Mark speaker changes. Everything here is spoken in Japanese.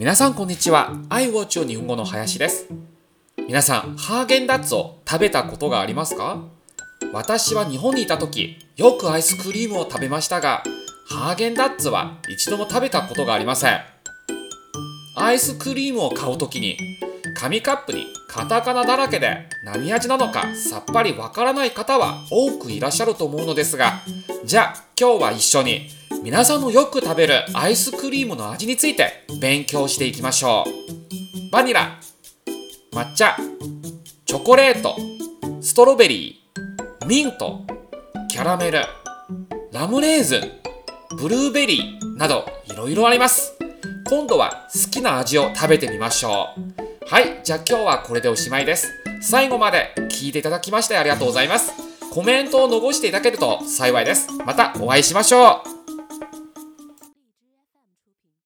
Speaker 1: 皆さんこんにちは。アイウォッチョ日本語の林です。皆さん、ハーゲンダッツを食べたことがありますか？私は日本にいた時、よくアイスクリームを食べましたが、ハーゲンダッツは一度も食べたことがありません。アイスクリームを買う時に、紙カップにカタカナだらけで何味なのかさっぱりわからない方は多くいらっしゃると思うのですが、じゃあ今日は一緒に皆さんのよく食べるアイスクリームの味について勉強していきましょう。バニラ、抹茶、チョコレート、ストロベリー、ミント、キャラメル、ラムレーズン、ブルーベリーなどいろいろあります。今度は好きな味を食べてみましょう。はい、じゃあ今日はこれでおしまいです。最後まで聞いていただきましてありがとうございます。コメントを残していただけると幸いです。またお会いしましょう。